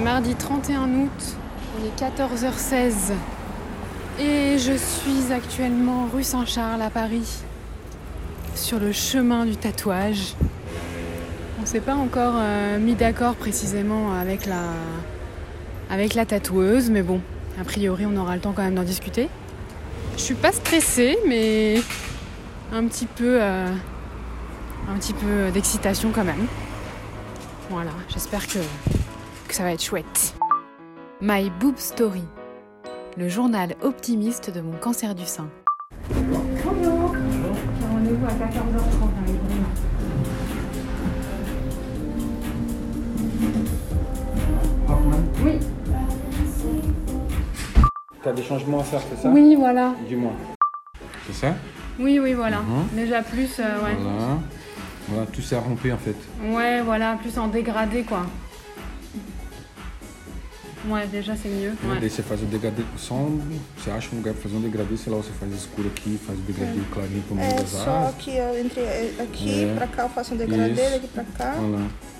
mardi 31 août, il est 14h16 et je suis actuellement rue Saint-Charles à Paris, sur le chemin du tatouage. On s'est pas encore euh, mis d'accord précisément avec la, avec la tatoueuse, mais bon, a priori on aura le temps quand même d'en discuter. Je suis pas stressée, mais un petit peu, euh, un petit peu d'excitation quand même. Voilà, j'espère que, que ça va être chouette. My Boob Story, le journal optimiste de mon cancer du sein. Bonjour. J'ai rendez-vous à 14h30 Oui. T'as des changements à faire, c'est ça? Oui, voilà. Dis-moi. C'est ça? Oui, oui, voilà. Mhm. Déjà plus, euh, ouais. Voilà. Voilà, tout s'est rompu en fait. Ouais, voilà, plus en dégradé, quoi. Ouais, déjà c'est mieux. Daí Ouais. você faz o degradê só um. Você acha um lugar pra fazer um degradê, sei lá, você faz escuro aqui, faz o degradê clarinho pro meio É das só asas. aqui, entre aqui É. pra cá eu faço um degradê, Isso. daqui pra cá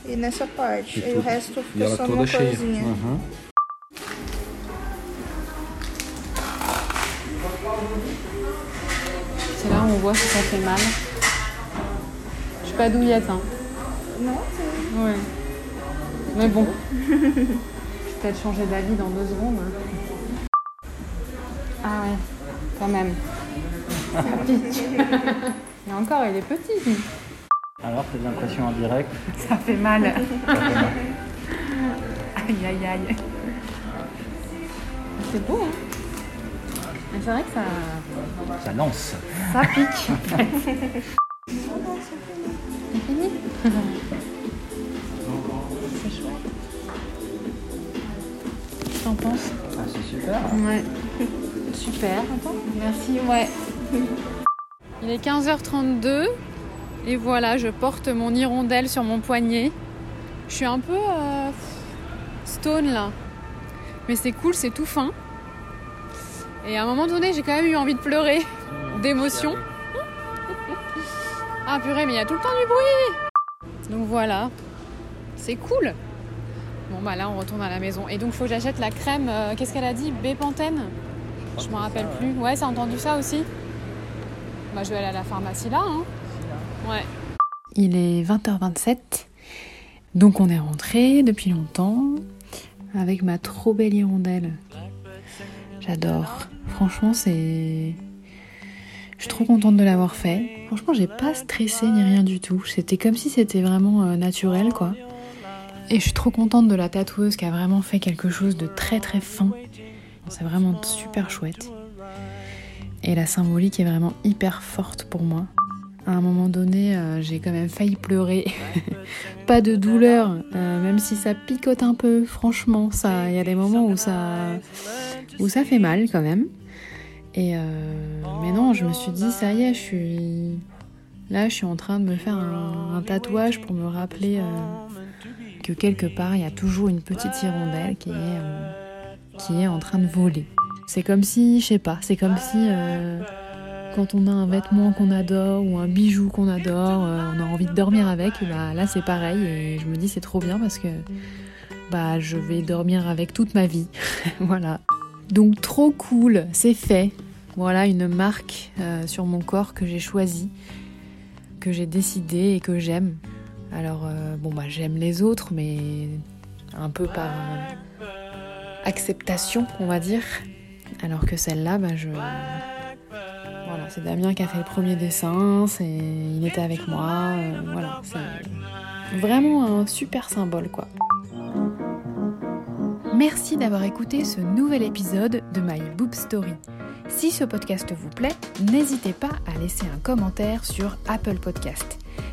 e nessa parte. E E, o resto fica só numa cheia. corzinha. Aham. C'est là où on voit si ça fait mal. Je suis pas douillette, hein. Non, c'est- Ouais. Mais bon. Peut-être changer d'avis dans deux secondes. hein. Ah ouais, quand même. Ça pique. Mais encore, il est petit. lui. Alors, tes impressions en direct Ça fait mal. aïe, aïe, aïe. C'est beau, hein Mais c'est vrai que ça, Ça lance. ça pique. C'est fini t'en penses Ah, c'est super. Ouais. Super. Merci, ouais. Il est 15h32 et voilà, je porte mon hirondelle sur mon poignet. Je suis un peu euh, stone là. Mais c'est cool, c'est tout fin. Et à un moment donné, j'ai quand même eu envie de pleurer d'émotion. Ah purée, mais il y a tout le temps du bruit. Donc voilà, c'est cool. Bon bah là on retourne à la maison. Et donc faut que j'achète la crème, euh, qu'est-ce qu'elle a dit? Bépantène? Je me rappelle plus. Ouais, c'est entendu ça aussi Bah je vais aller à la pharmacie là. Hein. Ouais. Il est 20h27. Donc on est rentré depuis longtemps avec ma trop belle hirondelle. J'adore. Franchement c'est... Je suis trop contente de l'avoir fait. Franchement j'ai pas stressé ni rien du tout. C'était comme si c'était vraiment euh, naturel quoi. Et je suis trop contente de la tatoueuse qui a vraiment fait quelque chose de très très fin. C'est vraiment super chouette. Et la symbolique est vraiment hyper forte pour moi. À un moment donné, euh, j'ai quand même failli pleurer. Pas de douleur, euh, même si ça picote un peu. Franchement, il y a des moments où ça, où ça fait mal quand même. Et euh, mais non, je me suis dit ça y est, je suis là, je suis en train de me faire un, tatouage pour me rappeler que quelque part il y a toujours une petite hirondelle qui est euh, qui est en train de voler. C'est comme si, je sais pas, c'est comme si euh, quand on a un vêtement qu'on adore ou un bijou qu'on adore, euh, on a envie de dormir avec, bah là c'est pareil et je me dis c'est trop bien parce que bah je vais dormir avec toute ma vie. voilà. Donc trop cool, c'est fait. Voilà une marque sur mon corps que j'ai choisie, que j'ai décidé et que j'aime. Alors euh, bon bah j'aime les autres mais un peu par euh, acceptation on va dire. Alors que celle-là bah je voilà, c'est Damien qui a fait le premier dessin, c'est il était avec moi, euh, voilà, c'est vraiment un super symbole quoi. Merci d'avoir écouté ce nouvel épisode de My Boob Story. Si ce podcast vous plaît, n'hésitez pas à laisser un commentaire sur Apple Podcast.